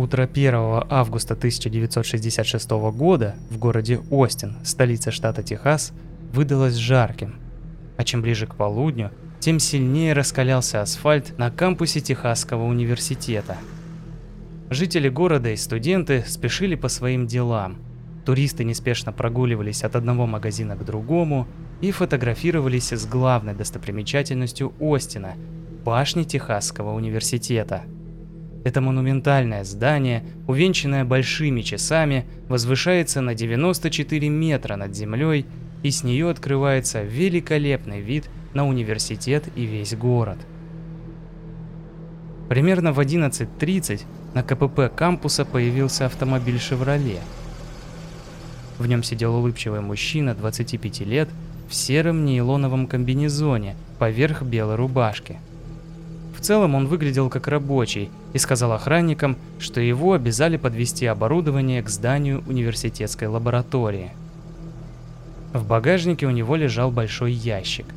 Утро 1 августа 1966 года в городе Остин, столице штата Техас, выдалось жарким. А чем ближе к полудню, тем сильнее раскалялся асфальт на кампусе Техасского университета. Жители города и студенты спешили по своим делам. Туристы неспешно прогуливались от одного магазина к другому и фотографировались с главной достопримечательностью Остина – башни Техасского университета. Это монументальное здание, увенчанное большими часами, возвышается на 94 метра над землей, и с нее открывается великолепный вид – на университет и весь город. Примерно в 11.30 на КПП кампуса появился автомобиль «Шевроле». В нем сидел улыбчивый мужчина 25 лет в сером нейлоновом комбинезоне поверх белой рубашки. В целом он выглядел как рабочий и сказал охранникам, что его обязали подвести оборудование к зданию университетской лаборатории. В багажнике у него лежал большой ящик –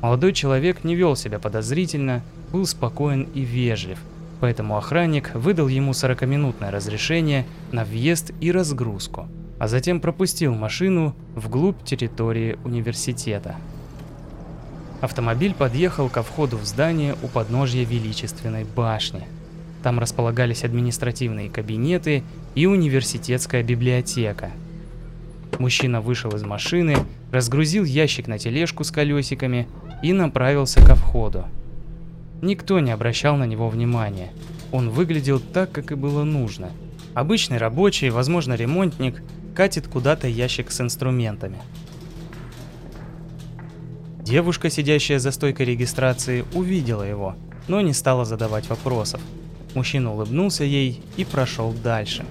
Молодой человек не вел себя подозрительно, был спокоен и вежлив, поэтому охранник выдал ему 40-минутное разрешение на въезд и разгрузку, а затем пропустил машину вглубь территории университета. Автомобиль подъехал ко входу в здание у подножья величественной башни. Там располагались административные кабинеты и университетская библиотека. Мужчина вышел из машины, разгрузил ящик на тележку с колесиками и направился ко входу. Никто не обращал на него внимания. Он выглядел так, как и было нужно. Обычный рабочий, возможно ремонтник, катит куда-то ящик с инструментами. Девушка, сидящая за стойкой регистрации, увидела его, но не стала задавать вопросов. Мужчина улыбнулся ей и прошел дальше.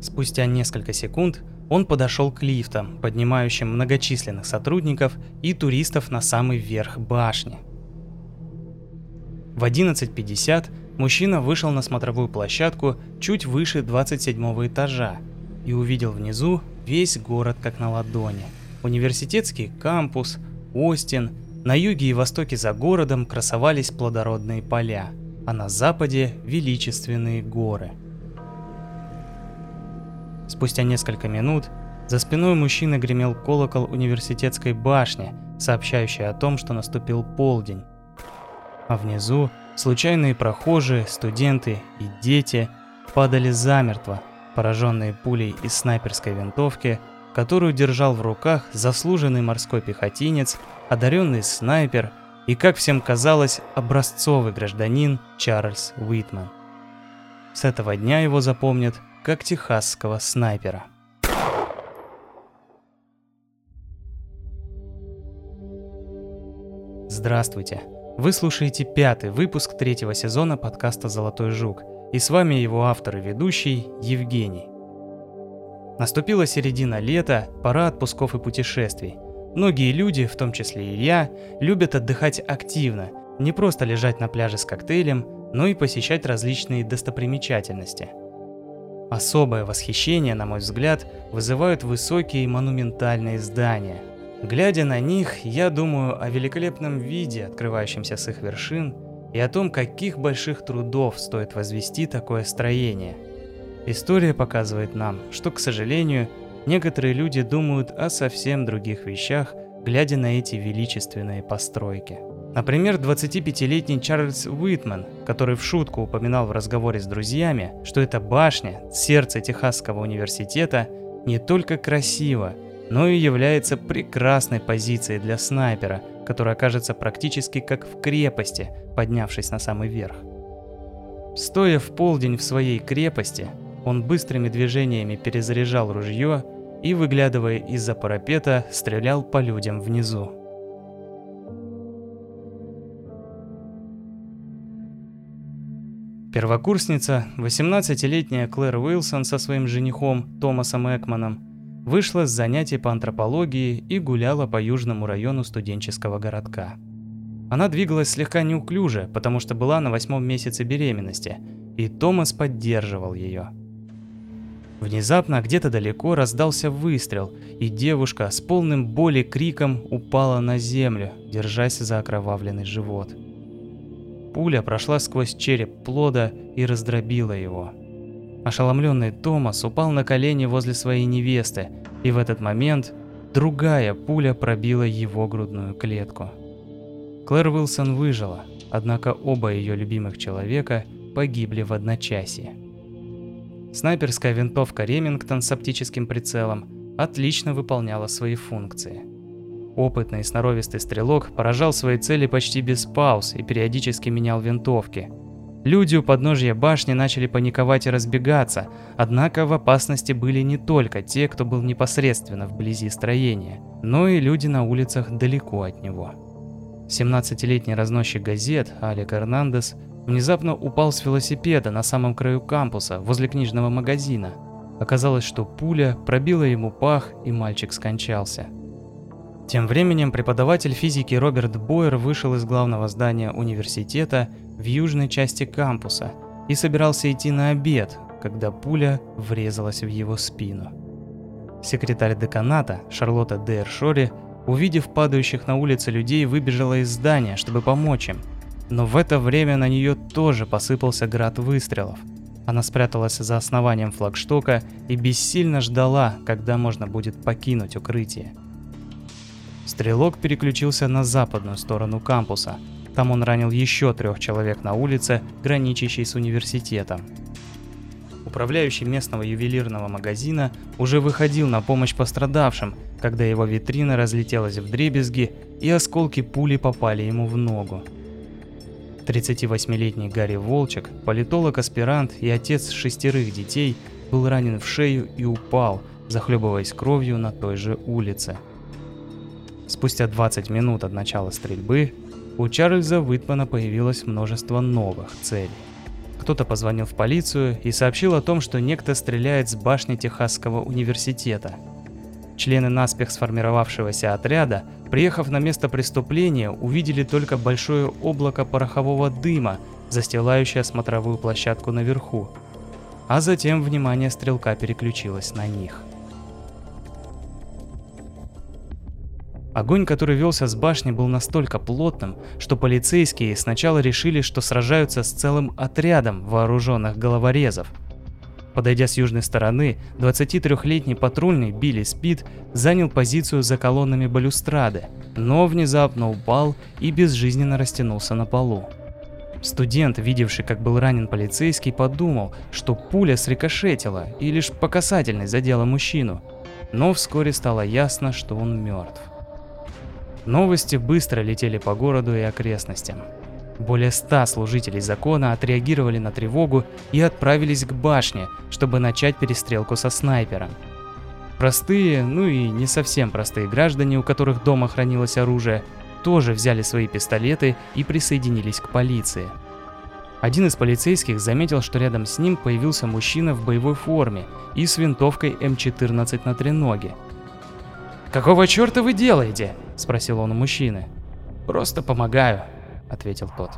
Спустя несколько секунд он подошел к лифтам, поднимающим многочисленных сотрудников и туристов на самый верх башни. В 11.50 мужчина вышел на смотровую площадку чуть выше 27 этажа и увидел внизу весь город как на ладони. Университетский кампус, Остин, на юге и востоке за городом красовались плодородные поля, а на западе величественные горы – Спустя несколько минут за спиной мужчины гремел колокол университетской башни, сообщающий о том, что наступил полдень. А внизу случайные прохожие, студенты и дети падали замертво, пораженные пулей из снайперской винтовки, которую держал в руках заслуженный морской пехотинец, одаренный снайпер и, как всем казалось, образцовый гражданин Чарльз Уитман. С этого дня его запомнят как техасского снайпера. Здравствуйте! Вы слушаете пятый выпуск третьего сезона подкаста «Золотой жук», и с вами его автор и ведущий Евгений. Наступила середина лета, пора отпусков и путешествий. Многие люди, в том числе и я, любят отдыхать активно, не просто лежать на пляже с коктейлем, но и посещать различные достопримечательности – Особое восхищение, на мой взгляд, вызывают высокие монументальные здания. Глядя на них, я думаю о великолепном виде, открывающемся с их вершин, и о том, каких больших трудов стоит возвести такое строение. История показывает нам, что, к сожалению, некоторые люди думают о совсем других вещах, глядя на эти величественные постройки. Например, 25-летний Чарльз Уитман, который в шутку упоминал в разговоре с друзьями, что эта башня, сердце Техасского университета, не только красива, но и является прекрасной позицией для снайпера, который окажется практически как в крепости, поднявшись на самый верх. Стоя в полдень в своей крепости, он быстрыми движениями перезаряжал ружье и, выглядывая из-за парапета, стрелял по людям внизу. Первокурсница, 18-летняя Клэр Уилсон со своим женихом Томасом Экманом, вышла с занятий по антропологии и гуляла по южному району студенческого городка. Она двигалась слегка неуклюже, потому что была на восьмом месяце беременности, и Томас поддерживал ее. Внезапно где-то далеко раздался выстрел, и девушка с полным боли криком упала на землю, держась за окровавленный живот. Пуля прошла сквозь череп плода и раздробила его. Ошеломленный Томас упал на колени возле своей невесты, и в этот момент другая пуля пробила его грудную клетку. Клэр Уилсон выжила, однако оба ее любимых человека погибли в одночасье. Снайперская винтовка Ремингтон с оптическим прицелом отлично выполняла свои функции. Опытный и сноровистый стрелок поражал свои цели почти без пауз и периодически менял винтовки. Люди у подножья башни начали паниковать и разбегаться, однако в опасности были не только те, кто был непосредственно вблизи строения, но и люди на улицах далеко от него. 17-летний разносчик газет Алек Эрнандес внезапно упал с велосипеда на самом краю кампуса, возле книжного магазина. Оказалось, что пуля пробила ему пах, и мальчик скончался. Тем временем преподаватель физики Роберт Бойер вышел из главного здания университета в южной части кампуса и собирался идти на обед, когда пуля врезалась в его спину. Секретарь деканата Шарлотта Дейр Шори, увидев падающих на улице людей, выбежала из здания, чтобы помочь им. Но в это время на нее тоже посыпался град выстрелов. Она спряталась за основанием флагштока и бессильно ждала, когда можно будет покинуть укрытие. Стрелок переключился на западную сторону кампуса. Там он ранил еще трех человек на улице, граничащей с университетом. Управляющий местного ювелирного магазина уже выходил на помощь пострадавшим, когда его витрина разлетелась в дребезги и осколки пули попали ему в ногу. 38-летний Гарри Волчек, политолог-аспирант и отец шестерых детей, был ранен в шею и упал, захлебываясь кровью на той же улице. Спустя 20 минут от начала стрельбы у Чарльза Уитмана появилось множество новых целей. Кто-то позвонил в полицию и сообщил о том, что некто стреляет с башни Техасского университета. Члены наспех сформировавшегося отряда, приехав на место преступления, увидели только большое облако порохового дыма, застилающее смотровую площадку наверху. А затем внимание стрелка переключилось на них – Огонь, который велся с башни, был настолько плотным, что полицейские сначала решили, что сражаются с целым отрядом вооруженных головорезов. Подойдя с южной стороны, 23-летний патрульный Билли Спид занял позицию за колоннами балюстрады, но внезапно упал и безжизненно растянулся на полу. Студент, видевший, как был ранен полицейский, подумал, что пуля срикошетила и лишь по касательной задела мужчину, но вскоре стало ясно, что он мертв. Новости быстро летели по городу и окрестностям. Более ста служителей закона отреагировали на тревогу и отправились к башне, чтобы начать перестрелку со снайпером. Простые, ну и не совсем простые граждане, у которых дома хранилось оружие, тоже взяли свои пистолеты и присоединились к полиции. Один из полицейских заметил, что рядом с ним появился мужчина в боевой форме и с винтовкой М14 на треноге. «Какого черта вы делаете?» – спросил он у мужчины. «Просто помогаю», – ответил тот.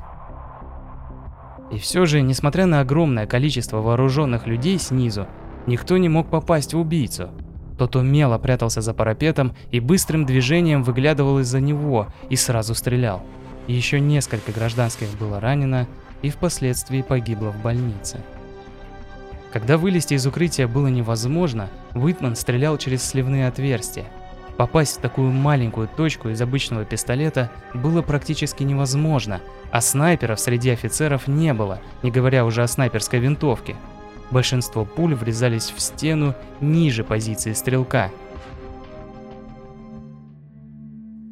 И все же, несмотря на огромное количество вооруженных людей снизу, никто не мог попасть в убийцу. Тот умело прятался за парапетом и быстрым движением выглядывал из-за него и сразу стрелял. Еще несколько гражданских было ранено и впоследствии погибло в больнице. Когда вылезти из укрытия было невозможно, Уитман стрелял через сливные отверстия – Попасть в такую маленькую точку из обычного пистолета было практически невозможно, а снайперов среди офицеров не было, не говоря уже о снайперской винтовке. Большинство пуль врезались в стену ниже позиции стрелка.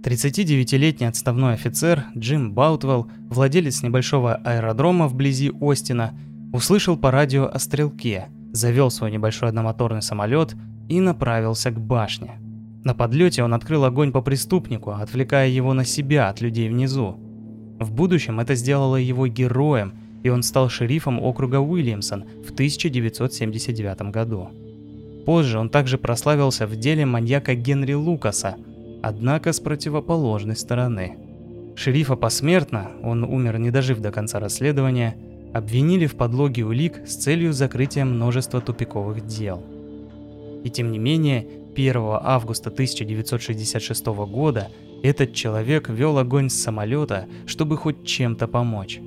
39-летний отставной офицер Джим Баутвелл, владелец небольшого аэродрома вблизи Остина, услышал по радио о стрелке, завел свой небольшой одномоторный самолет и направился к башне. На подлете он открыл огонь по преступнику, отвлекая его на себя от людей внизу. В будущем это сделало его героем, и он стал шерифом округа Уильямсон в 1979 году. Позже он также прославился в деле маньяка Генри Лукаса, однако с противоположной стороны. Шерифа посмертно, он умер не дожив до конца расследования, обвинили в подлоге улик с целью закрытия множества тупиковых дел. И тем не менее, 1 августа 1966 года этот человек вел огонь с самолета, чтобы хоть чем-то помочь.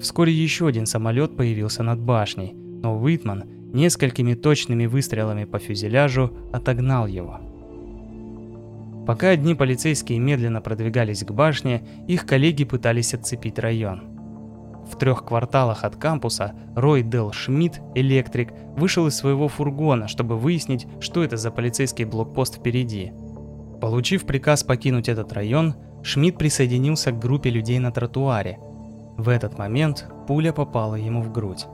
Вскоре еще один самолет появился над башней, но Уитман несколькими точными выстрелами по фюзеляжу отогнал его. Пока одни полицейские медленно продвигались к башне, их коллеги пытались отцепить район. В трех кварталах от кампуса Рой Дел Шмидт, электрик, вышел из своего фургона, чтобы выяснить, что это за полицейский блокпост впереди. Получив приказ покинуть этот район, Шмидт присоединился к группе людей на тротуаре. В этот момент пуля попала ему в грудь.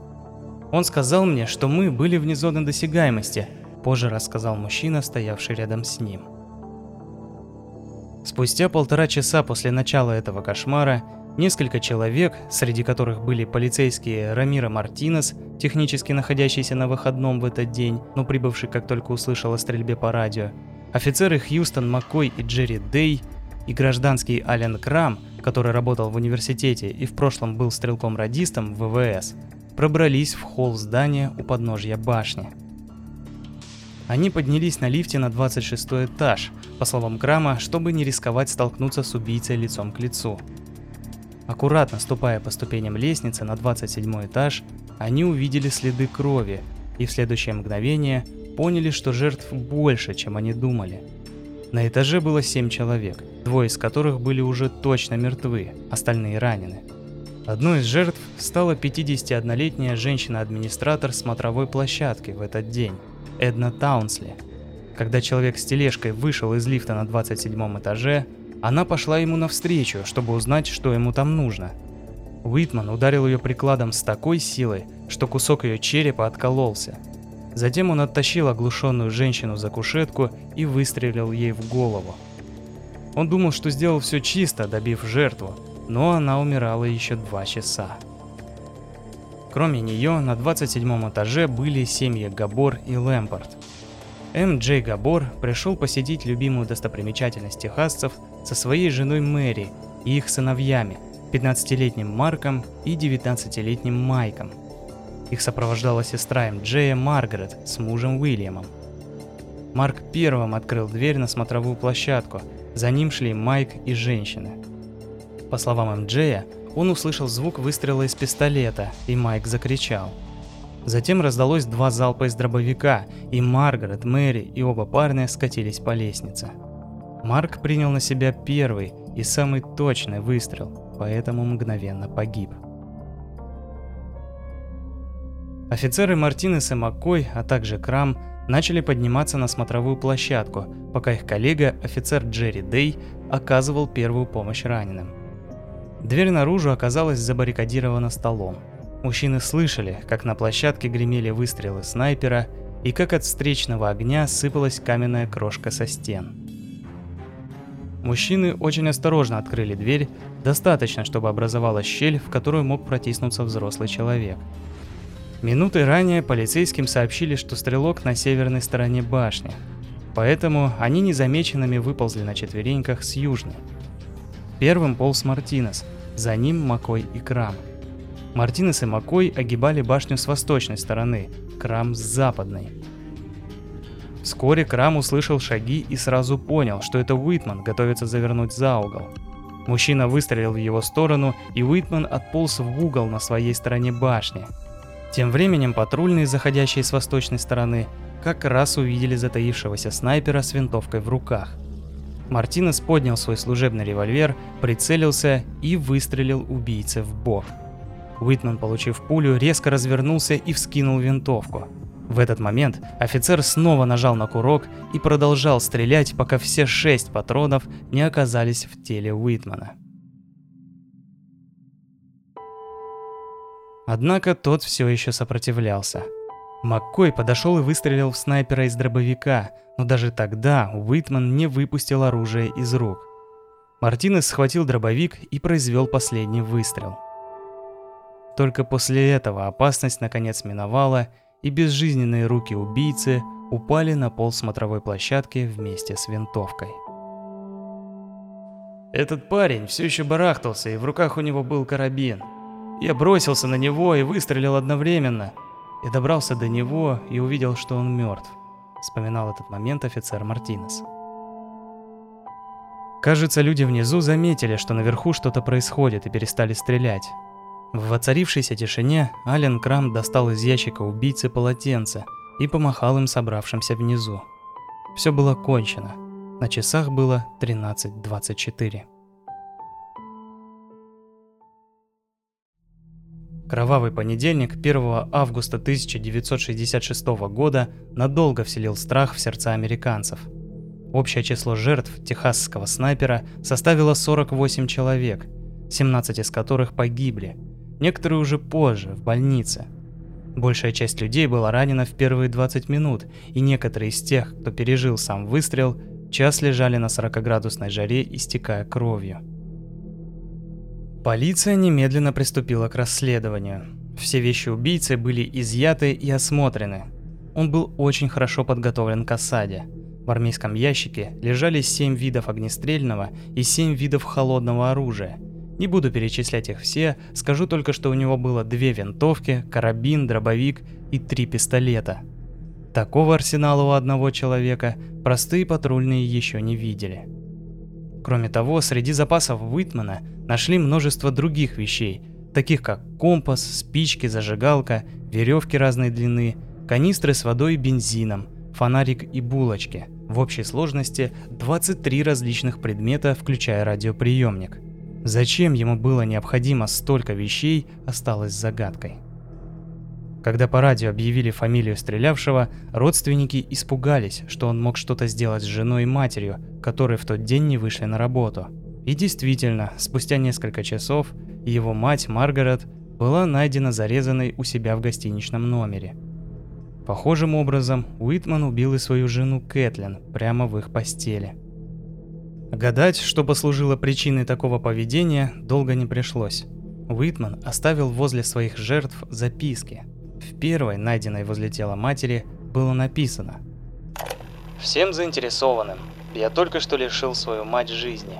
Он сказал мне, что мы были вне зоны досягаемости, позже рассказал мужчина, стоявший рядом с ним. Спустя полтора часа после начала этого кошмара, несколько человек, среди которых были полицейские Рамира Мартинес, технически находящийся на выходном в этот день, но прибывший как только услышал о стрельбе по радио, офицеры Хьюстон Маккой и Джерри Дей и гражданский Ален Крам, который работал в университете и в прошлом был стрелком-радистом в ВВС, пробрались в холл здания у подножья башни. Они поднялись на лифте на 26 этаж, по словам Крама, чтобы не рисковать столкнуться с убийцей лицом к лицу. Аккуратно ступая по ступеням лестницы на 27 этаж, они увидели следы крови и в следующее мгновение поняли, что жертв больше, чем они думали. На этаже было 7 человек, двое из которых были уже точно мертвы, остальные ранены. Одной из жертв стала 51-летняя женщина-администратор смотровой площадки в этот день, Эдна Таунсли. Когда человек с тележкой вышел из лифта на 27 этаже, она пошла ему навстречу, чтобы узнать, что ему там нужно. Уитман ударил ее прикладом с такой силой, что кусок ее черепа откололся. Затем он оттащил оглушенную женщину за кушетку и выстрелил ей в голову. Он думал, что сделал все чисто, добив жертву, но она умирала еще два часа. Кроме нее, на 27 этаже были семьи Габор и Лэмпорт. М. Джей Габор пришел посетить любимую достопримечательность техасцев со своей женой Мэри и их сыновьями, 15-летним Марком и 19-летним Майком. Их сопровождала сестра М. Джея Маргарет с мужем Уильямом. Марк первым открыл дверь на смотровую площадку, за ним шли Майк и женщины – по словам МДЖея, он услышал звук выстрела из пистолета, и Майк закричал. Затем раздалось два залпа из дробовика, и Маргарет, Мэри и оба парня скатились по лестнице. Марк принял на себя первый и самый точный выстрел, поэтому мгновенно погиб. Офицеры Мартинес и Маккой, а также Крам, начали подниматься на смотровую площадку, пока их коллега, офицер Джерри Дей, оказывал первую помощь раненым. Дверь наружу оказалась забаррикадирована столом. Мужчины слышали, как на площадке гремели выстрелы снайпера и как от встречного огня сыпалась каменная крошка со стен. Мужчины очень осторожно открыли дверь, достаточно, чтобы образовалась щель, в которую мог протиснуться взрослый человек. Минуты ранее полицейским сообщили, что стрелок на северной стороне башни, поэтому они незамеченными выползли на четвереньках с южной. Первым полз Мартинес, за ним Макой и Крам. Мартинес и Макой огибали башню с восточной стороны, Крам с западной. Вскоре Крам услышал шаги и сразу понял, что это Уитман готовится завернуть за угол. Мужчина выстрелил в его сторону, и Уитман отполз в угол на своей стороне башни. Тем временем патрульные, заходящие с восточной стороны, как раз увидели затаившегося снайпера с винтовкой в руках. Мартинес поднял свой служебный револьвер, прицелился и выстрелил убийце в бок. Уитман, получив пулю, резко развернулся и вскинул винтовку. В этот момент офицер снова нажал на курок и продолжал стрелять, пока все шесть патронов не оказались в теле Уитмана. Однако тот все еще сопротивлялся. Маккой подошел и выстрелил в снайпера из дробовика, но даже тогда Уитман не выпустил оружие из рук. Мартинес схватил дробовик и произвел последний выстрел. Только после этого опасность наконец миновала, и безжизненные руки убийцы упали на пол смотровой площадки вместе с винтовкой. Этот парень все еще барахтался, и в руках у него был карабин. Я бросился на него и выстрелил одновременно – я добрался до него и увидел, что он мертв. Вспоминал этот момент офицер Мартинес. Кажется, люди внизу заметили, что наверху что-то происходит и перестали стрелять. В воцарившейся тишине Ален Крам достал из ящика убийцы полотенце и помахал им собравшимся внизу. Все было кончено. На часах было 13.24. Кровавый понедельник 1 августа 1966 года надолго вселил страх в сердца американцев. Общее число жертв техасского снайпера составило 48 человек, 17 из которых погибли – некоторые уже позже, в больнице. Большая часть людей была ранена в первые 20 минут, и некоторые из тех, кто пережил сам выстрел, час лежали на 40-градусной жаре, истекая кровью. Полиция немедленно приступила к расследованию. Все вещи убийцы были изъяты и осмотрены. Он был очень хорошо подготовлен к осаде. В армейском ящике лежали 7 видов огнестрельного и 7 видов холодного оружия – не буду перечислять их все, скажу только, что у него было две винтовки, карабин, дробовик и три пистолета. Такого арсенала у одного человека простые патрульные еще не видели. Кроме того, среди запасов Уитмана нашли множество других вещей, таких как компас, спички, зажигалка, веревки разной длины, канистры с водой и бензином, фонарик и булочки. В общей сложности 23 различных предмета, включая радиоприемник. Зачем ему было необходимо столько вещей, осталось загадкой. Когда по радио объявили фамилию стрелявшего, родственники испугались, что он мог что-то сделать с женой и матерью, которые в тот день не вышли на работу. И действительно, спустя несколько часов его мать Маргарет была найдена зарезанной у себя в гостиничном номере. Похожим образом Уитман убил и свою жену Кэтлин прямо в их постели – Гадать, что послужило причиной такого поведения, долго не пришлось. Уитман оставил возле своих жертв записки. В первой, найденной возле тела матери, было написано «Всем заинтересованным, я только что лишил свою мать жизни.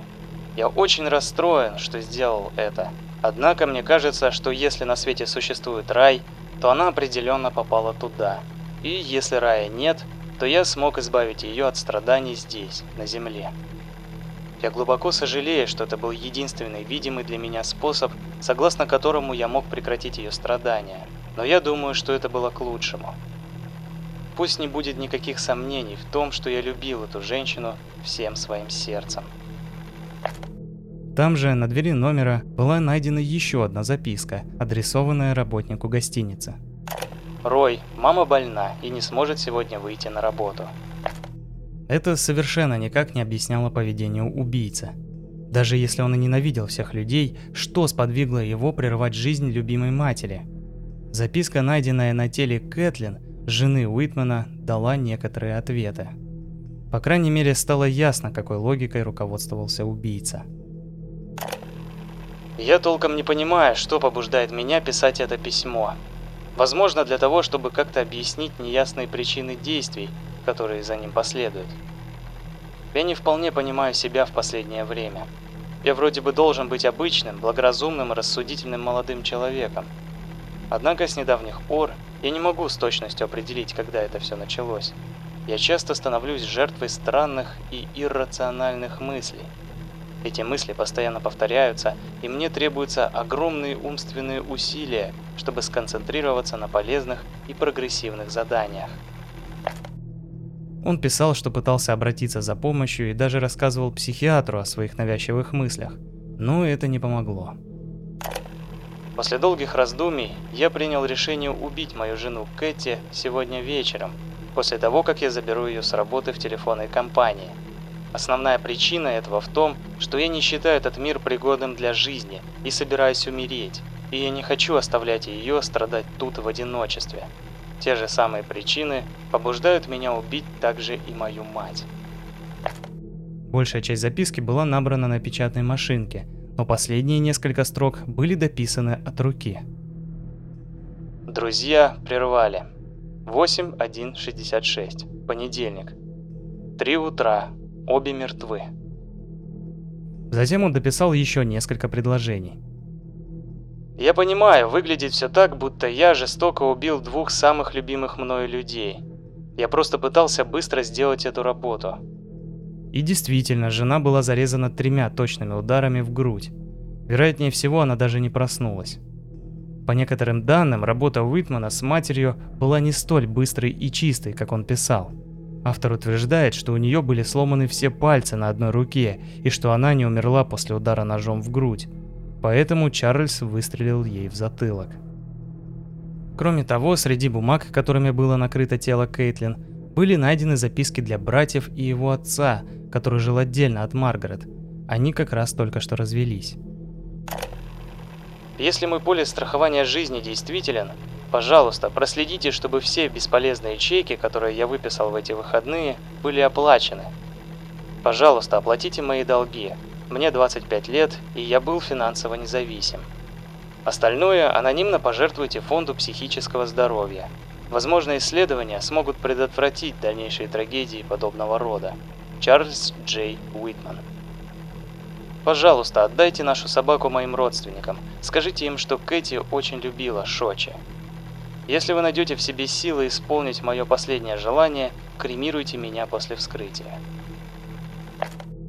Я очень расстроен, что сделал это. Однако мне кажется, что если на свете существует рай, то она определенно попала туда. И если рая нет, то я смог избавить ее от страданий здесь, на земле. Я глубоко сожалею, что это был единственный видимый для меня способ, согласно которому я мог прекратить ее страдания. Но я думаю, что это было к лучшему. Пусть не будет никаких сомнений в том, что я любил эту женщину всем своим сердцем. Там же, на двери номера, была найдена еще одна записка, адресованная работнику гостиницы. «Рой, мама больна и не сможет сегодня выйти на работу. Это совершенно никак не объясняло поведение убийцы. Даже если он и ненавидел всех людей, что сподвигло его прервать жизнь любимой матери? Записка, найденная на теле Кэтлин, жены Уитмана, дала некоторые ответы. По крайней мере, стало ясно, какой логикой руководствовался убийца. Я толком не понимаю, что побуждает меня писать это письмо. Возможно, для того, чтобы как-то объяснить неясные причины действий, которые за ним последуют. Я не вполне понимаю себя в последнее время. Я вроде бы должен быть обычным, благоразумным рассудительным молодым человеком. Однако с недавних пор я не могу с точностью определить, когда это все началось. Я часто становлюсь жертвой странных и иррациональных мыслей. Эти мысли постоянно повторяются, и мне требуются огромные умственные усилия, чтобы сконцентрироваться на полезных и прогрессивных заданиях. Он писал, что пытался обратиться за помощью и даже рассказывал психиатру о своих навязчивых мыслях. Но это не помогло. После долгих раздумий я принял решение убить мою жену Кэти сегодня вечером, после того, как я заберу ее с работы в телефонной компании. Основная причина этого в том, что я не считаю этот мир пригодным для жизни и собираюсь умереть, и я не хочу оставлять ее страдать тут в одиночестве. Те же самые причины побуждают меня убить также и мою мать. Большая часть записки была набрана на печатной машинке, но последние несколько строк были дописаны от руки. Друзья прервали. 8.1.66. Понедельник. Три утра. Обе мертвы. Затем он дописал еще несколько предложений. Я понимаю, выглядит все так, будто я жестоко убил двух самых любимых мною людей. Я просто пытался быстро сделать эту работу. И действительно, жена была зарезана тремя точными ударами в грудь. Вероятнее всего, она даже не проснулась. По некоторым данным, работа Уитмана с матерью была не столь быстрой и чистой, как он писал. Автор утверждает, что у нее были сломаны все пальцы на одной руке и что она не умерла после удара ножом в грудь. Поэтому Чарльз выстрелил ей в затылок. Кроме того, среди бумаг, которыми было накрыто тело Кейтлин, были найдены записки для братьев и его отца, который жил отдельно от Маргарет. Они как раз только что развелись. Если мой полис страхования жизни действителен, Пожалуйста, проследите, чтобы все бесполезные чеки, которые я выписал в эти выходные, были оплачены. Пожалуйста, оплатите мои долги. Мне 25 лет, и я был финансово независим. Остальное анонимно пожертвуйте фонду психического здоровья. Возможно, исследования смогут предотвратить дальнейшие трагедии подобного рода. Чарльз Джей Уитман. Пожалуйста, отдайте нашу собаку моим родственникам. Скажите им, что Кэти очень любила Шочи. Если вы найдете в себе силы исполнить мое последнее желание, кремируйте меня после вскрытия.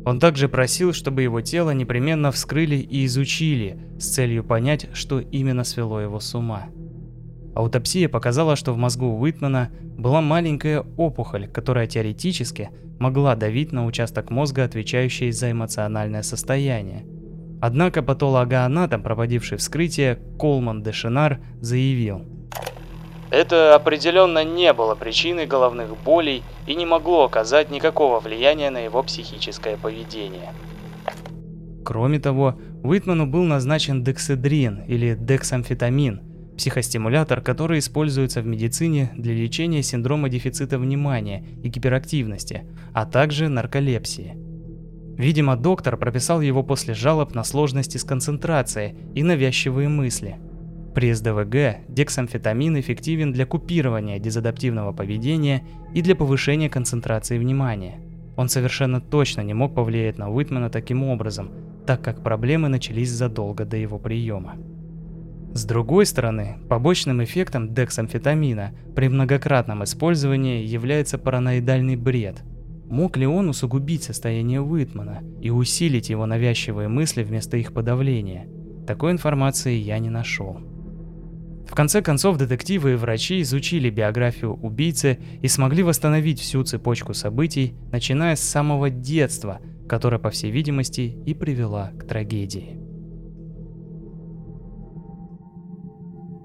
Он также просил, чтобы его тело непременно вскрыли и изучили, с целью понять, что именно свело его с ума. Аутопсия показала, что в мозгу Уитмана была маленькая опухоль, которая теоретически могла давить на участок мозга, отвечающий за эмоциональное состояние. Однако патологоанатом, проводивший вскрытие, Колман Дешинар, заявил – это определенно не было причиной головных болей и не могло оказать никакого влияния на его психическое поведение. Кроме того, Уитману был назначен декседрин или дексамфетамин, психостимулятор, который используется в медицине для лечения синдрома дефицита внимания и гиперактивности, а также нарколепсии. Видимо, доктор прописал его после жалоб на сложности с концентрацией и навязчивые мысли – при СДВГ дексамфетамин эффективен для купирования дезадаптивного поведения и для повышения концентрации внимания. Он совершенно точно не мог повлиять на Уитмана таким образом, так как проблемы начались задолго до его приема. С другой стороны, побочным эффектом дексамфетамина при многократном использовании является параноидальный бред. Мог ли он усугубить состояние Уитмана и усилить его навязчивые мысли вместо их подавления? Такой информации я не нашел. В конце концов, детективы и врачи изучили биографию убийцы и смогли восстановить всю цепочку событий, начиная с самого детства, которая, по всей видимости, и привела к трагедии.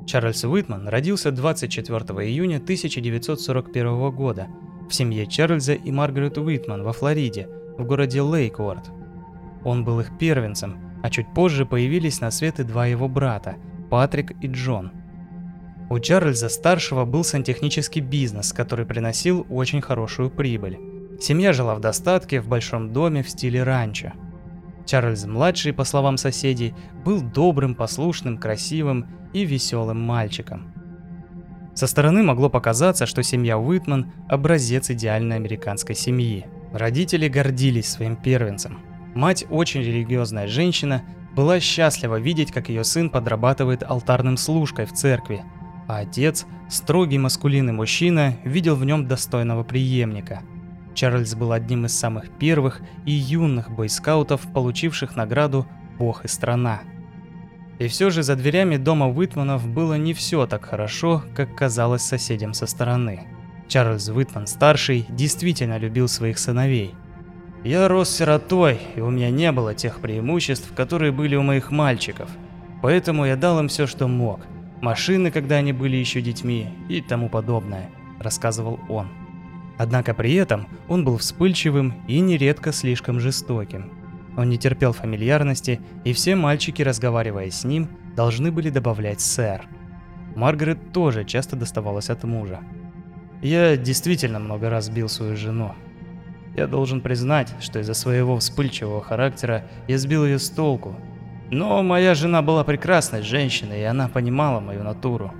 Чарльз Уитман родился 24 июня 1941 года в семье Чарльза и Маргарет Уитман во Флориде, в городе Лейкворд. Он был их первенцем, а чуть позже появились на свет и два его брата, Патрик и Джон – у Чарльза-старшего был сантехнический бизнес, который приносил очень хорошую прибыль. Семья жила в достатке в большом доме в стиле ранчо. Чарльз-младший, по словам соседей, был добрым, послушным, красивым и веселым мальчиком. Со стороны могло показаться, что семья Уитман – образец идеальной американской семьи. Родители гордились своим первенцем. Мать, очень религиозная женщина, была счастлива видеть, как ее сын подрабатывает алтарным служкой в церкви – а отец, строгий маскулинный мужчина, видел в нем достойного преемника. Чарльз был одним из самых первых и юных бойскаутов, получивших награду «Бог и страна». И все же за дверями дома Уитманов было не все так хорошо, как казалось соседям со стороны. Чарльз Уитман-старший действительно любил своих сыновей. «Я рос сиротой, и у меня не было тех преимуществ, которые были у моих мальчиков. Поэтому я дал им все, что мог машины, когда они были еще детьми и тому подобное, рассказывал он. Однако при этом он был вспыльчивым и нередко слишком жестоким. Он не терпел фамильярности, и все мальчики, разговаривая с ним, должны были добавлять «сэр». Маргарет тоже часто доставалась от мужа. «Я действительно много раз бил свою жену. Я должен признать, что из-за своего вспыльчивого характера я сбил ее с толку, но моя жена была прекрасной женщиной, и она понимала мою натуру.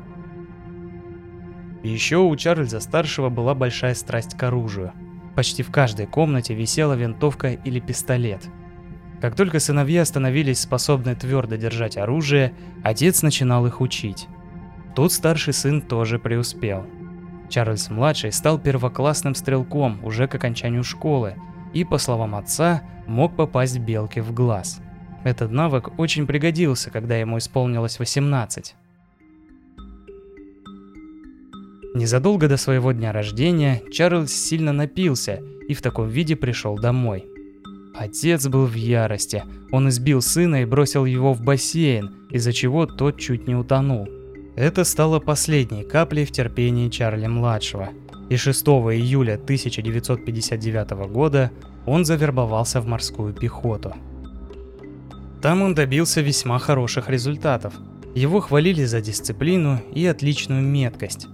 еще у Чарльза-старшего была большая страсть к оружию. Почти в каждой комнате висела винтовка или пистолет. Как только сыновья становились способны твердо держать оружие, отец начинал их учить. Тут старший сын тоже преуспел. Чарльз-младший стал первоклассным стрелком уже к окончанию школы и, по словам отца, мог попасть белке в глаз – этот навык очень пригодился, когда ему исполнилось 18. Незадолго до своего дня рождения Чарльз сильно напился и в таком виде пришел домой. Отец был в ярости. Он избил сына и бросил его в бассейн, из-за чего тот чуть не утонул. Это стало последней каплей в терпении Чарли-младшего. И 6 июля 1959 года он завербовался в морскую пехоту. Там он добился весьма хороших результатов. Его хвалили за дисциплину и отличную меткость.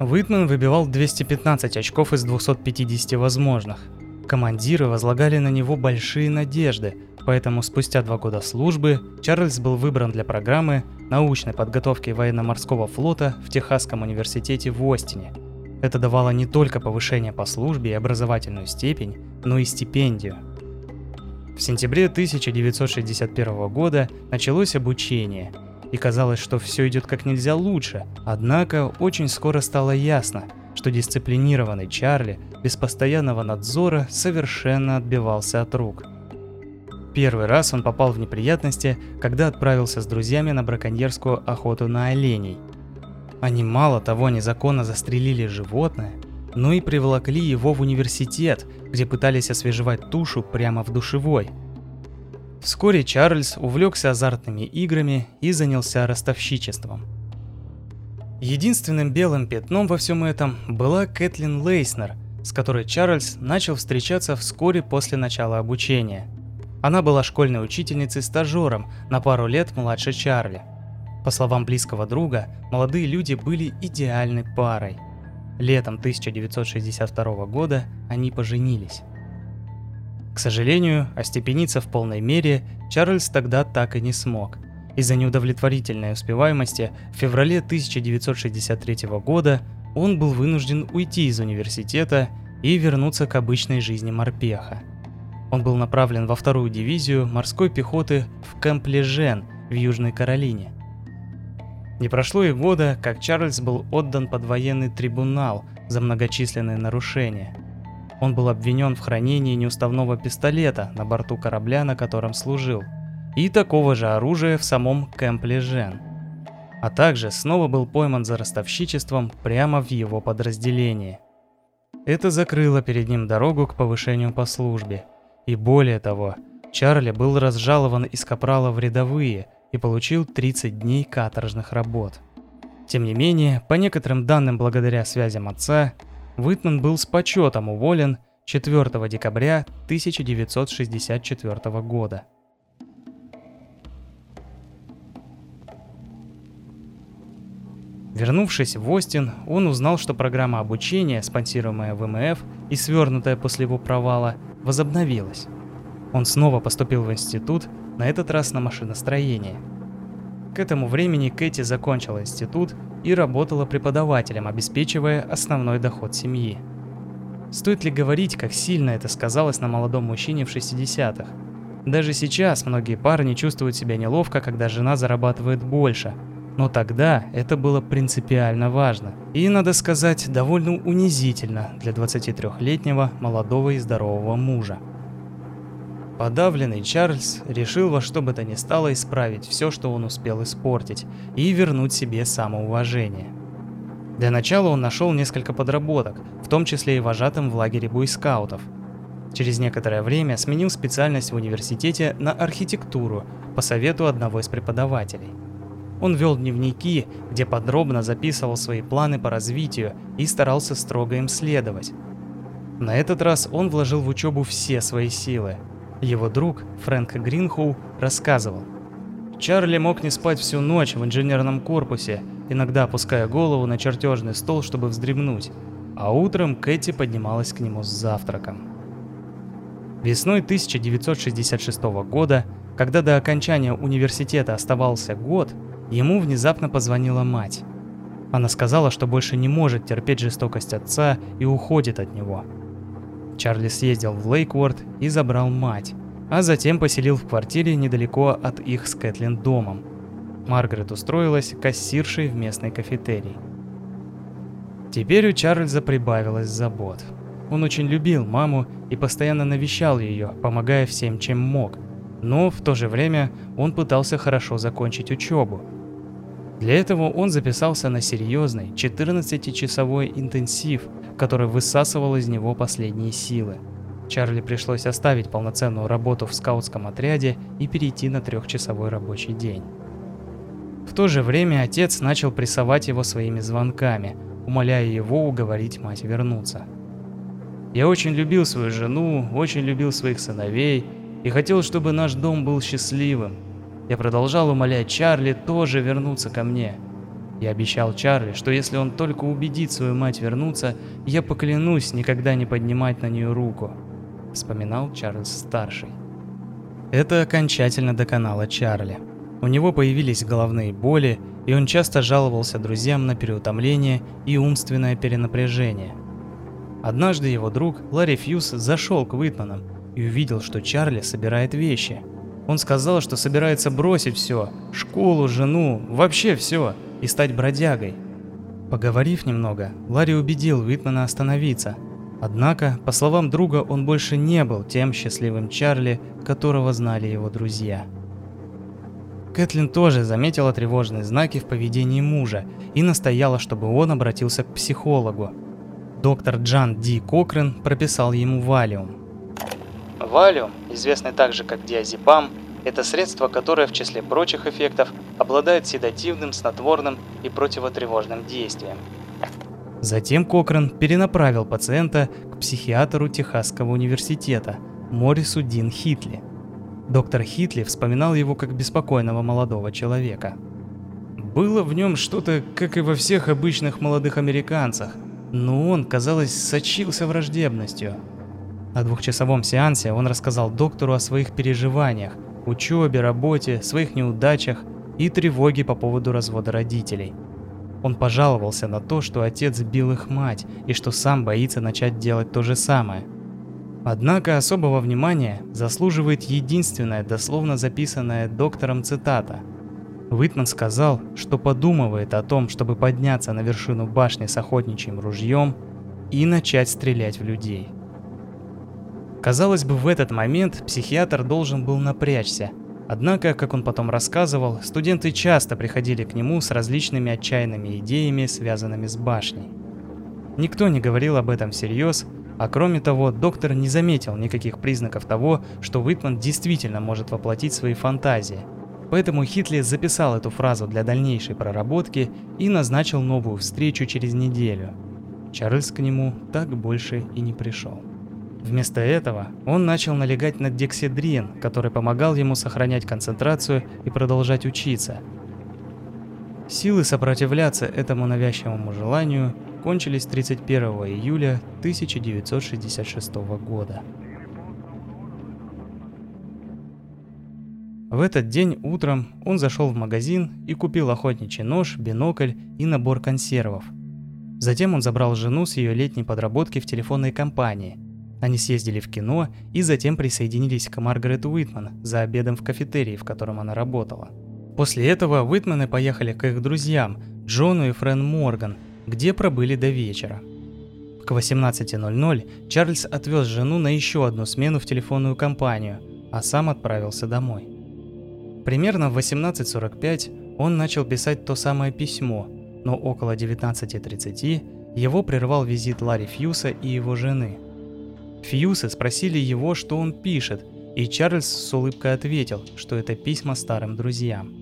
Уитман выбивал 215 очков из 250 возможных. Командиры возлагали на него большие надежды, поэтому спустя два года службы Чарльз был выбран для программы научной подготовки военно-морского флота в Техасском университете в Остине. Это давало не только повышение по службе и образовательную степень, но и стипендию. В сентябре 1961 года началось обучение – и казалось, что все идет как нельзя лучше. Однако очень скоро стало ясно, что дисциплинированный Чарли без постоянного надзора совершенно отбивался от рук. Первый раз он попал в неприятности, когда отправился с друзьями на браконьерскую охоту на оленей. Они мало того незаконно застрелили животное, но и приволокли его в университет, где пытались освежевать тушу прямо в душевой – Вскоре Чарльз увлекся азартными играми и занялся ростовщичеством. Единственным белым пятном во всем этом была Кэтлин Лейснер, с которой Чарльз начал встречаться вскоре после начала обучения. Она была школьной учительницей-стажером на пару лет младше Чарли. По словам близкого друга, молодые люди были идеальной парой. Летом 1962 года они поженились. К сожалению, остепениться в полной мере Чарльз тогда так и не смог. Из-за неудовлетворительной успеваемости в феврале 1963 года он был вынужден уйти из университета и вернуться к обычной жизни морпеха. Он был направлен во вторую дивизию морской пехоты в Кэмп Лежен в Южной Каролине. Не прошло и года, как Чарльз был отдан под военный трибунал за многочисленные нарушения – он был обвинен в хранении неуставного пистолета на борту корабля, на котором служил, и такого же оружия в самом Кэмпле Жен. А также снова был пойман за ростовщичеством прямо в его подразделении. Это закрыло перед ним дорогу к повышению по службе. И более того, Чарли был разжалован из капрала в рядовые и получил 30 дней каторжных работ. Тем не менее, по некоторым данным благодаря связям отца, Уитман был с почетом уволен 4 декабря 1964 года. Вернувшись в Остин, он узнал, что программа обучения, спонсируемая ВМФ и свернутая после его провала, возобновилась. Он снова поступил в институт, на этот раз на машиностроение. К этому времени Кэти закончила институт и работала преподавателем, обеспечивая основной доход семьи. Стоит ли говорить, как сильно это сказалось на молодом мужчине в 60-х? Даже сейчас многие парни чувствуют себя неловко, когда жена зарабатывает больше. Но тогда это было принципиально важно. И, надо сказать, довольно унизительно для 23-летнего молодого и здорового мужа. Подавленный Чарльз решил во что бы то ни стало исправить все, что он успел испортить, и вернуть себе самоуважение. Для начала он нашел несколько подработок, в том числе и вожатым в лагере буйскаутов. Через некоторое время сменил специальность в университете на архитектуру по совету одного из преподавателей. Он вел дневники, где подробно записывал свои планы по развитию и старался строго им следовать. На этот раз он вложил в учебу все свои силы – его друг, Фрэнк Гринхоу, рассказывал. Чарли мог не спать всю ночь в инженерном корпусе, иногда опуская голову на чертежный стол, чтобы вздремнуть, а утром Кэти поднималась к нему с завтраком. Весной 1966 года, когда до окончания университета оставался год, ему внезапно позвонила мать. Она сказала, что больше не может терпеть жестокость отца и уходит от него – Чарли съездил в Лейкворд и забрал мать, а затем поселил в квартире недалеко от их с Кэтлин домом. Маргарет устроилась кассиршей в местной кафетерии. Теперь у Чарльза прибавилось забот. Он очень любил маму и постоянно навещал ее, помогая всем, чем мог. Но в то же время он пытался хорошо закончить учебу. Для этого он записался на серьезный 14-часовой интенсив, который высасывал из него последние силы. Чарли пришлось оставить полноценную работу в скаутском отряде и перейти на трехчасовой рабочий день. В то же время отец начал прессовать его своими звонками, умоляя его уговорить мать вернуться. Я очень любил свою жену, очень любил своих сыновей и хотел, чтобы наш дом был счастливым, я продолжал умолять Чарли тоже вернуться ко мне. Я обещал Чарли, что если он только убедит свою мать вернуться, я поклянусь никогда не поднимать на нее руку. Вспоминал Чарльз-старший. Это окончательно доконало Чарли. У него появились головные боли, и он часто жаловался друзьям на переутомление и умственное перенапряжение. Однажды его друг Ларри Фьюз зашел к Уитманам и увидел, что Чарли собирает вещи – он сказал, что собирается бросить все, школу, жену, вообще все, и стать бродягой. Поговорив немного, Ларри убедил Уитмана остановиться. Однако, по словам друга, он больше не был тем счастливым Чарли, которого знали его друзья. Кэтлин тоже заметила тревожные знаки в поведении мужа и настояла, чтобы он обратился к психологу. Доктор Джан Ди Кокрен прописал ему валиум. Валиум, известный также как диазепам, это средство, которое в числе прочих эффектов обладает седативным, снотворным и противотревожным действием. Затем Кокрен перенаправил пациента к психиатру Техасского университета Морису Дин Хитли. Доктор Хитли вспоминал его как беспокойного молодого человека. Было в нем что-то, как и во всех обычных молодых американцах, но он, казалось, сочился враждебностью – на двухчасовом сеансе он рассказал доктору о своих переживаниях, учебе, работе, своих неудачах и тревоге по поводу развода родителей. Он пожаловался на то, что отец бил их мать и что сам боится начать делать то же самое. Однако особого внимания заслуживает единственная дословно записанная доктором цитата. Уитман сказал, что подумывает о том, чтобы подняться на вершину башни с охотничьим ружьем и начать стрелять в людей. Казалось бы, в этот момент психиатр должен был напрячься. Однако, как он потом рассказывал, студенты часто приходили к нему с различными отчаянными идеями, связанными с башней. Никто не говорил об этом всерьез, а кроме того, доктор не заметил никаких признаков того, что Уитман действительно может воплотить свои фантазии. Поэтому Хитли записал эту фразу для дальнейшей проработки и назначил новую встречу через неделю. Чарльз к нему так больше и не пришел. Вместо этого он начал налегать на дексидрин, который помогал ему сохранять концентрацию и продолжать учиться. Силы сопротивляться этому навязчивому желанию кончились 31 июля 1966 года. В этот день утром он зашел в магазин и купил охотничий нож, бинокль и набор консервов. Затем он забрал жену с ее летней подработки в телефонной компании – они съездили в кино и затем присоединились к Маргарет Уитман за обедом в кафетерии, в котором она работала. После этого Уитманы поехали к их друзьям, Джону и Френ Морган, где пробыли до вечера. К 18.00 Чарльз отвез жену на еще одну смену в телефонную компанию, а сам отправился домой. Примерно в 18.45 он начал писать то самое письмо, но около 19.30 его прервал визит Ларри Фьюса и его жены – Фьюсы спросили его, что он пишет, и Чарльз с улыбкой ответил, что это письма старым друзьям.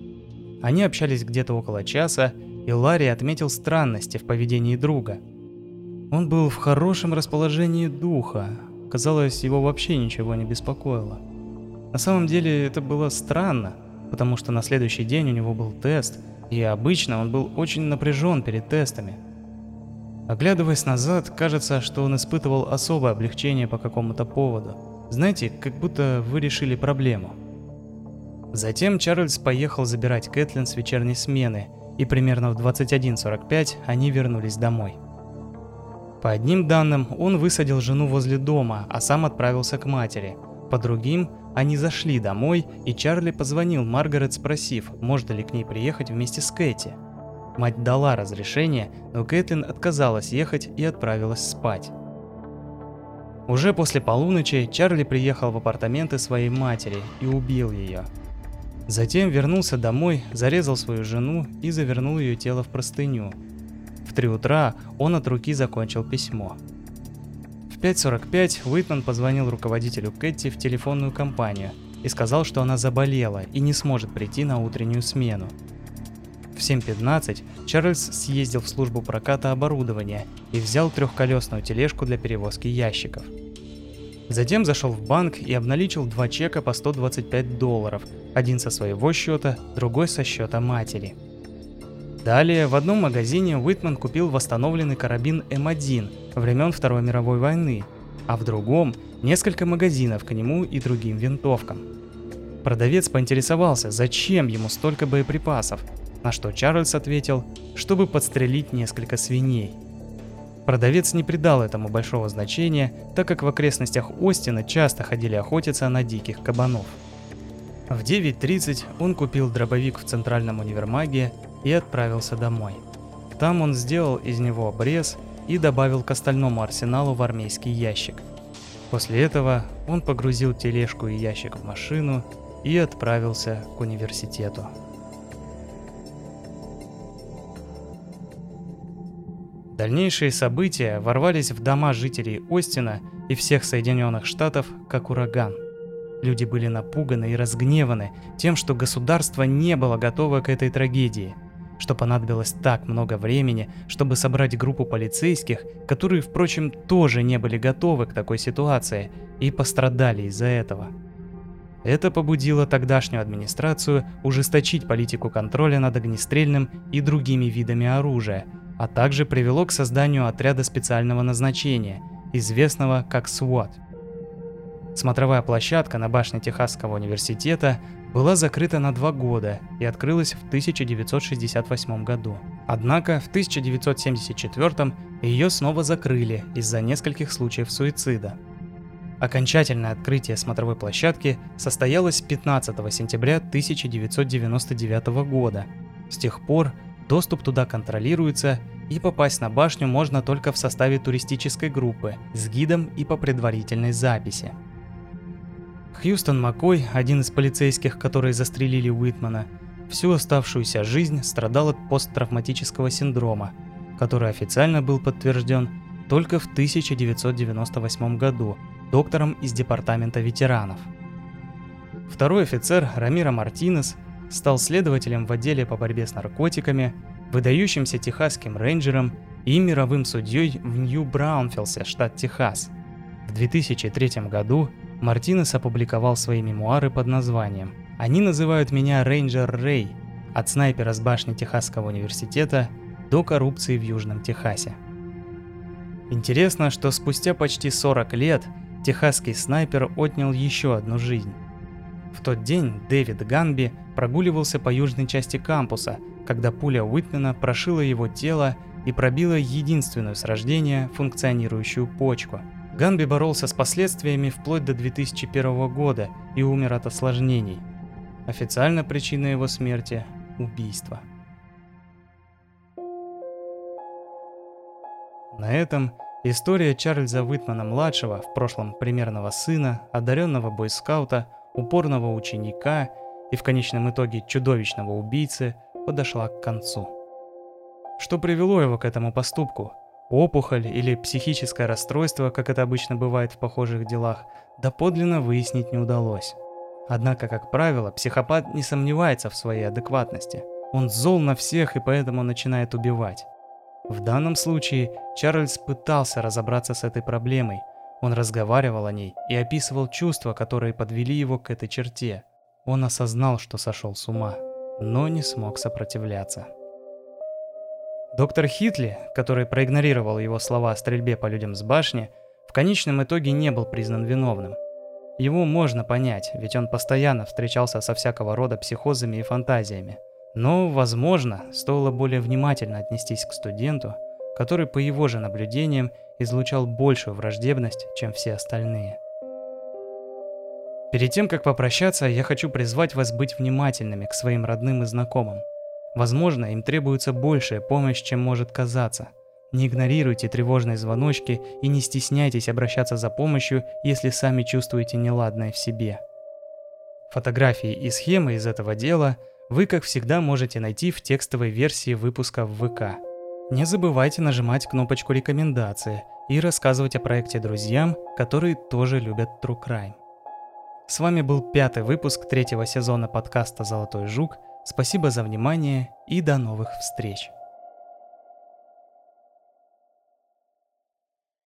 Они общались где-то около часа, и Ларри отметил странности в поведении друга. Он был в хорошем расположении духа, казалось, его вообще ничего не беспокоило. На самом деле это было странно, потому что на следующий день у него был тест, и обычно он был очень напряжен перед тестами – Оглядываясь назад, кажется, что он испытывал особое облегчение по какому-то поводу. Знаете, как будто вы решили проблему. Затем Чарльз поехал забирать Кэтлин с вечерней смены, и примерно в 21.45 они вернулись домой. По одним данным, он высадил жену возле дома, а сам отправился к матери. По другим, они зашли домой, и Чарли позвонил Маргарет, спросив, можно ли к ней приехать вместе с Кэти – Мать дала разрешение, но Кэтлин отказалась ехать и отправилась спать. Уже после полуночи Чарли приехал в апартаменты своей матери и убил ее. Затем вернулся домой, зарезал свою жену и завернул ее тело в простыню. В три утра он от руки закончил письмо. В 5.45 Уитман позвонил руководителю Кэти в телефонную компанию и сказал, что она заболела и не сможет прийти на утреннюю смену. В 7.15 Чарльз съездил в службу проката оборудования и взял трехколесную тележку для перевозки ящиков. Затем зашел в банк и обналичил два чека по 125 долларов, один со своего счета, другой со счета матери. Далее в одном магазине Уитман купил восстановленный карабин М1 времен Второй мировой войны, а в другом – несколько магазинов к нему и другим винтовкам. Продавец поинтересовался, зачем ему столько боеприпасов, на что Чарльз ответил, чтобы подстрелить несколько свиней. Продавец не придал этому большого значения, так как в окрестностях Остина часто ходили охотиться на диких кабанов. В 9.30 он купил дробовик в центральном универмаге и отправился домой. Там он сделал из него обрез и добавил к остальному арсеналу в армейский ящик. После этого он погрузил тележку и ящик в машину и отправился к университету. Дальнейшие события ворвались в дома жителей Остина и всех Соединенных Штатов как ураган. Люди были напуганы и разгневаны тем, что государство не было готово к этой трагедии, что понадобилось так много времени, чтобы собрать группу полицейских, которые, впрочем, тоже не были готовы к такой ситуации и пострадали из-за этого. Это побудило тогдашнюю администрацию ужесточить политику контроля над огнестрельным и другими видами оружия – а также привело к созданию отряда специального назначения, известного как SWAT. Смотровая площадка на башне Техасского университета была закрыта на два года и открылась в 1968 году. Однако в 1974 ее снова закрыли из-за нескольких случаев суицида. Окончательное открытие смотровой площадки состоялось 15 сентября 1999 года. С тех пор Доступ туда контролируется, и попасть на башню можно только в составе туристической группы с гидом и по предварительной записи. Хьюстон Маккой, один из полицейских, которые застрелили Уитмана, всю оставшуюся жизнь страдал от посттравматического синдрома, который официально был подтвержден только в 1998 году доктором из департамента ветеранов. Второй офицер Рамира Мартинес – стал следователем в отделе по борьбе с наркотиками, выдающимся техасским рейнджером и мировым судьей в Нью-Браунфилсе, штат Техас. В 2003 году Мартинес опубликовал свои мемуары под названием «Они называют меня Рейнджер Рэй, от снайпера с башни Техасского университета до коррупции в Южном Техасе». Интересно, что спустя почти 40 лет техасский снайпер отнял еще одну жизнь. В тот день Дэвид Ганби прогуливался по южной части кампуса, когда пуля Уитмена прошила его тело и пробила единственную с рождения функционирующую почку. Ганби боролся с последствиями вплоть до 2001 года и умер от осложнений. Официально причина его смерти – убийство. На этом история Чарльза Уитмана-младшего, в прошлом примерного сына, одаренного бойскаута – упорного ученика и в конечном итоге чудовищного убийцы подошла к концу. Что привело его к этому поступку? Опухоль или психическое расстройство, как это обычно бывает в похожих делах, доподлинно выяснить не удалось. Однако, как правило, психопат не сомневается в своей адекватности. Он зол на всех и поэтому начинает убивать. В данном случае Чарльз пытался разобраться с этой проблемой, он разговаривал о ней и описывал чувства, которые подвели его к этой черте. Он осознал, что сошел с ума, но не смог сопротивляться. Доктор Хитли, который проигнорировал его слова о стрельбе по людям с башни, в конечном итоге не был признан виновным. Его можно понять, ведь он постоянно встречался со всякого рода психозами и фантазиями. Но, возможно, стоило более внимательно отнестись к студенту, который, по его же наблюдениям, излучал большую враждебность, чем все остальные. Перед тем, как попрощаться, я хочу призвать вас быть внимательными к своим родным и знакомым. Возможно, им требуется большая помощь, чем может казаться. Не игнорируйте тревожные звоночки и не стесняйтесь обращаться за помощью, если сами чувствуете неладное в себе. Фотографии и схемы из этого дела вы, как всегда, можете найти в текстовой версии выпуска в ВК. Не забывайте нажимать кнопочку «Рекомендации» и рассказывать о проекте друзьям, которые тоже любят True Crime. С вами был пятый выпуск третьего сезона подкаста «Золотой жук». Спасибо за внимание и до новых встреч!